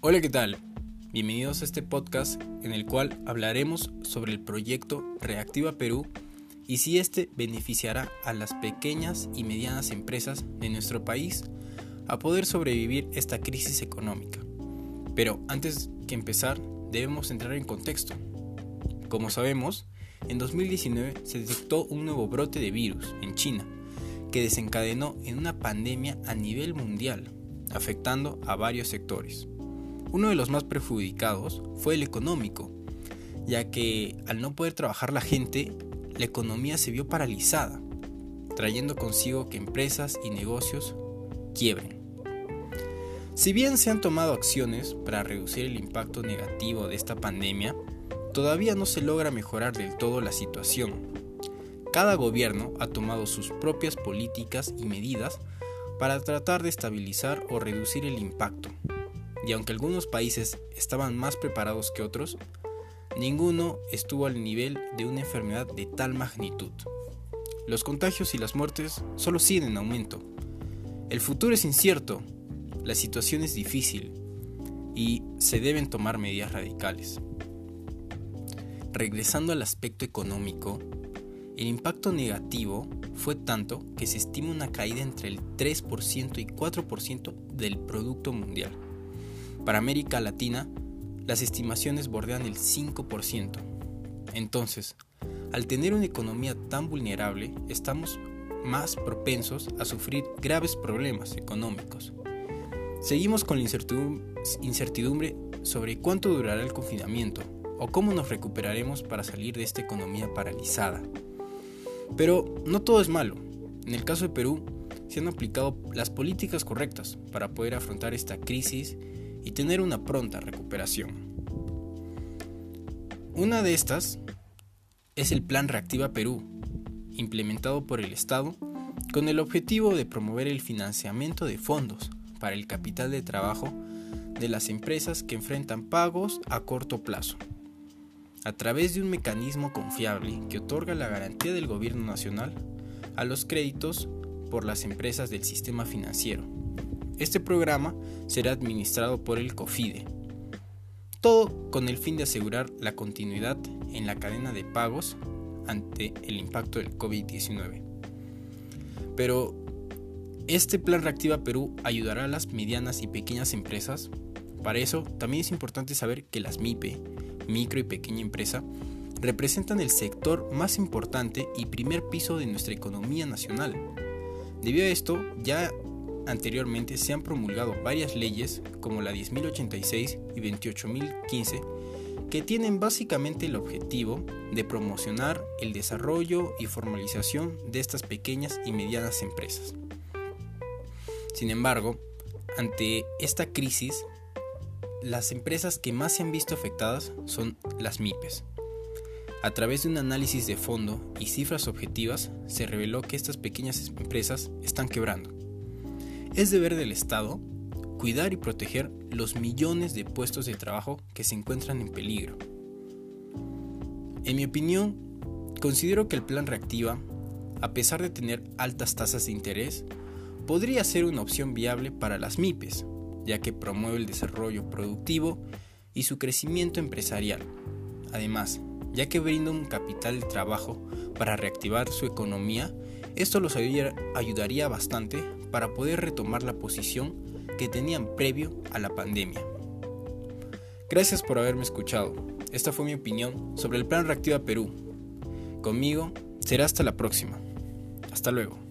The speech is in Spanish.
Hola, ¿qué tal? Bienvenidos a este podcast en el cual hablaremos sobre el proyecto Reactiva Perú y si este beneficiará a las pequeñas y medianas empresas de nuestro país a poder sobrevivir esta crisis económica. Pero antes que empezar, debemos entrar en contexto. Como sabemos, en 2019 se detectó un nuevo brote de virus en China que desencadenó en una pandemia a nivel mundial, afectando a varios sectores. Uno de los más perjudicados fue el económico, ya que al no poder trabajar la gente, la economía se vio paralizada, trayendo consigo que empresas y negocios quiebren. Si bien se han tomado acciones para reducir el impacto negativo de esta pandemia, todavía no se logra mejorar del todo la situación. Cada gobierno ha tomado sus propias políticas y medidas para tratar de estabilizar o reducir el impacto, y aunque algunos países estaban más preparados que otros, ninguno estuvo al nivel de una enfermedad de tal magnitud. Los contagios y las muertes solo siguen en aumento. El futuro es incierto, la situación es difícil y se deben tomar medidas radicales. Regresando al aspecto económico, el impacto negativo fue tanto que se estima una caída entre el 3% y 4% del Producto Mundial. Para América Latina, las estimaciones bordean el 5%. Entonces, al tener una economía tan vulnerable, estamos más propensos a sufrir graves problemas económicos. Seguimos con la incertidumbre sobre cuánto durará el confinamiento o cómo nos recuperaremos para salir de esta economía paralizada. Pero no todo es malo. En el caso de Perú, se han aplicado las políticas correctas para poder afrontar esta crisis y tener una pronta recuperación. Una de estas es el Plan Reactiva Perú, implementado por el Estado con el objetivo de promover el financiamiento de fondos para el capital de trabajo de las empresas que enfrentan pagos a corto plazo, a través de un mecanismo confiable que otorga la garantía del gobierno nacional a los créditos por las empresas del sistema financiero este programa será administrado por el COFIDE. Todo con el fin de asegurar la continuidad en la cadena de pagos ante el impacto del COVID-19. Pero, ¿este plan Reactiva Perú ayudará a las medianas y pequeñas empresas? Para eso, también es importante saber que las MIPE, micro y pequeña empresa, representan el sector más importante y primer piso de nuestra economía nacional. Debido a esto, ya anteriormente se han promulgado varias leyes como la 10.086 y 28.015 que tienen básicamente el objetivo de promocionar el desarrollo y formalización de estas pequeñas y medianas empresas. Sin embargo, ante esta crisis, las empresas que más se han visto afectadas son las MIPES. A través de un análisis de fondo y cifras objetivas, se reveló que estas pequeñas empresas están quebrando. Es deber del Estado cuidar y proteger los millones de puestos de trabajo que se encuentran en peligro. En mi opinión, considero que el plan Reactiva, a pesar de tener altas tasas de interés, podría ser una opción viable para las MIPES, ya que promueve el desarrollo productivo y su crecimiento empresarial. Además, ya que brinda un capital de trabajo para reactivar su economía, esto los ayudaría bastante para poder retomar la posición que tenían previo a la pandemia. Gracias por haberme escuchado. Esta fue mi opinión sobre el Plan Reactiva Perú. Conmigo será hasta la próxima. Hasta luego.